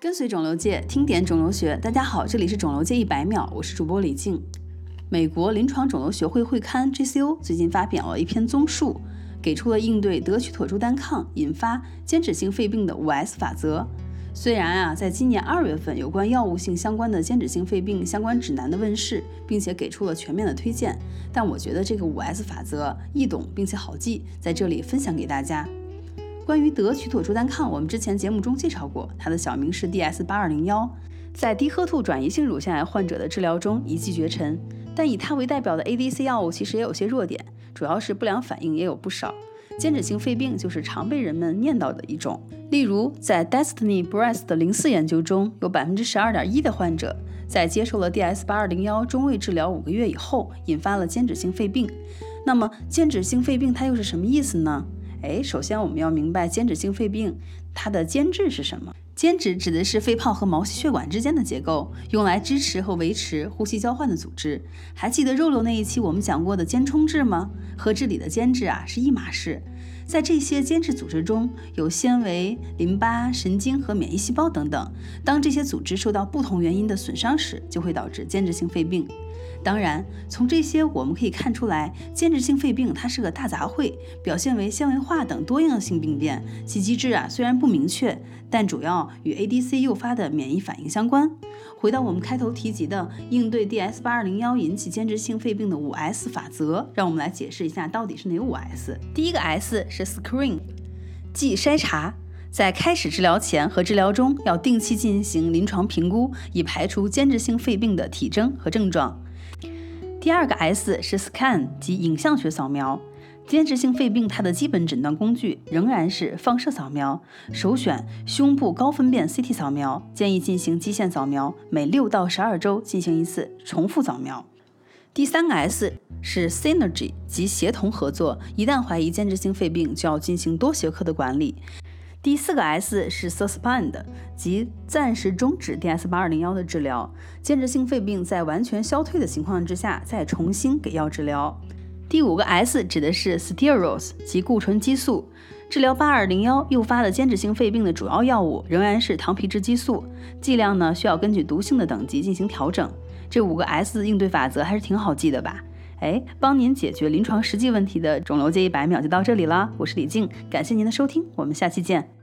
跟随肿瘤界，听点肿瘤学。大家好，这里是肿瘤界一百秒，我是主播李静。美国临床肿瘤学会会刊 JCO 最近发表了一篇综述，给出了应对德曲妥珠单抗引发间质性肺病的五 S 法则。虽然啊，在今年二月份有关药物性相关的间质性肺病相关指南的问世，并且给出了全面的推荐，但我觉得这个五 S 法则易懂并且好记，在这里分享给大家。关于德曲妥珠单抗，我们之前节目中介绍过，它的小名是 DS 八二零幺，在低喝兔转移性乳腺癌患者的治疗中一骑绝尘。但以它为代表的 ADC 药物其实也有些弱点，主要是不良反应也有不少。间质性肺病就是常被人们念叨的一种。例如，在 Destiny Breast 的零四研究中，有百分之十二点一的患者在接受了 DS 八二零幺中位治疗五个月以后，引发了间质性肺病。那么，间质性肺病它又是什么意思呢？哎，首先我们要明白间质性肺病它的间质是什么？间质指的是肺泡和毛细血管之间的结构，用来支持和维持呼吸交换的组织。还记得肉瘤那一期我们讲过的间充质吗？和这里的间质啊是一码事。在这些间质组织中有纤维、淋巴、神经和免疫细胞等等。当这些组织受到不同原因的损伤时，就会导致间质性肺病。当然，从这些我们可以看出来，间质性肺病它是个大杂烩，表现为纤维化等多样性病变。其机制啊虽然不明确，但主要与 ADC 诱发的免疫反应相关。回到我们开头提及的应对 DS 八二零幺引起间质性肺病的五 S 法则，让我们来解释一下到底是哪五 S。第一个 S 是 Screen，即筛查。在开始治疗前和治疗中要定期进行临床评估，以排除间质性肺病的体征和症状。第二个 S 是 Scan，即影像学扫描。间质性肺病它的基本诊断工具仍然是放射扫描，首选胸部高分辨 CT 扫描，建议进行基线扫描，每六到十二周进行一次重复扫描。第三个 S 是 Synergy，即协同合作。一旦怀疑间质性肺病，就要进行多学科的管理。第四个 S 是 suspend，即暂时终止 DS 八二零幺的治疗。间质性肺病在完全消退的情况之下，再重新给药治疗。第五个 S 指的是 steroids，即固醇激素。治疗八二零幺诱发的间质性肺病的主要药物仍然是糖皮质激素，剂量呢需要根据毒性的等级进行调整。这五个 S 应对法则还是挺好记的吧？哎，帮您解决临床实际问题的肿瘤界一百秒就到这里了。我是李静，感谢您的收听，我们下期见。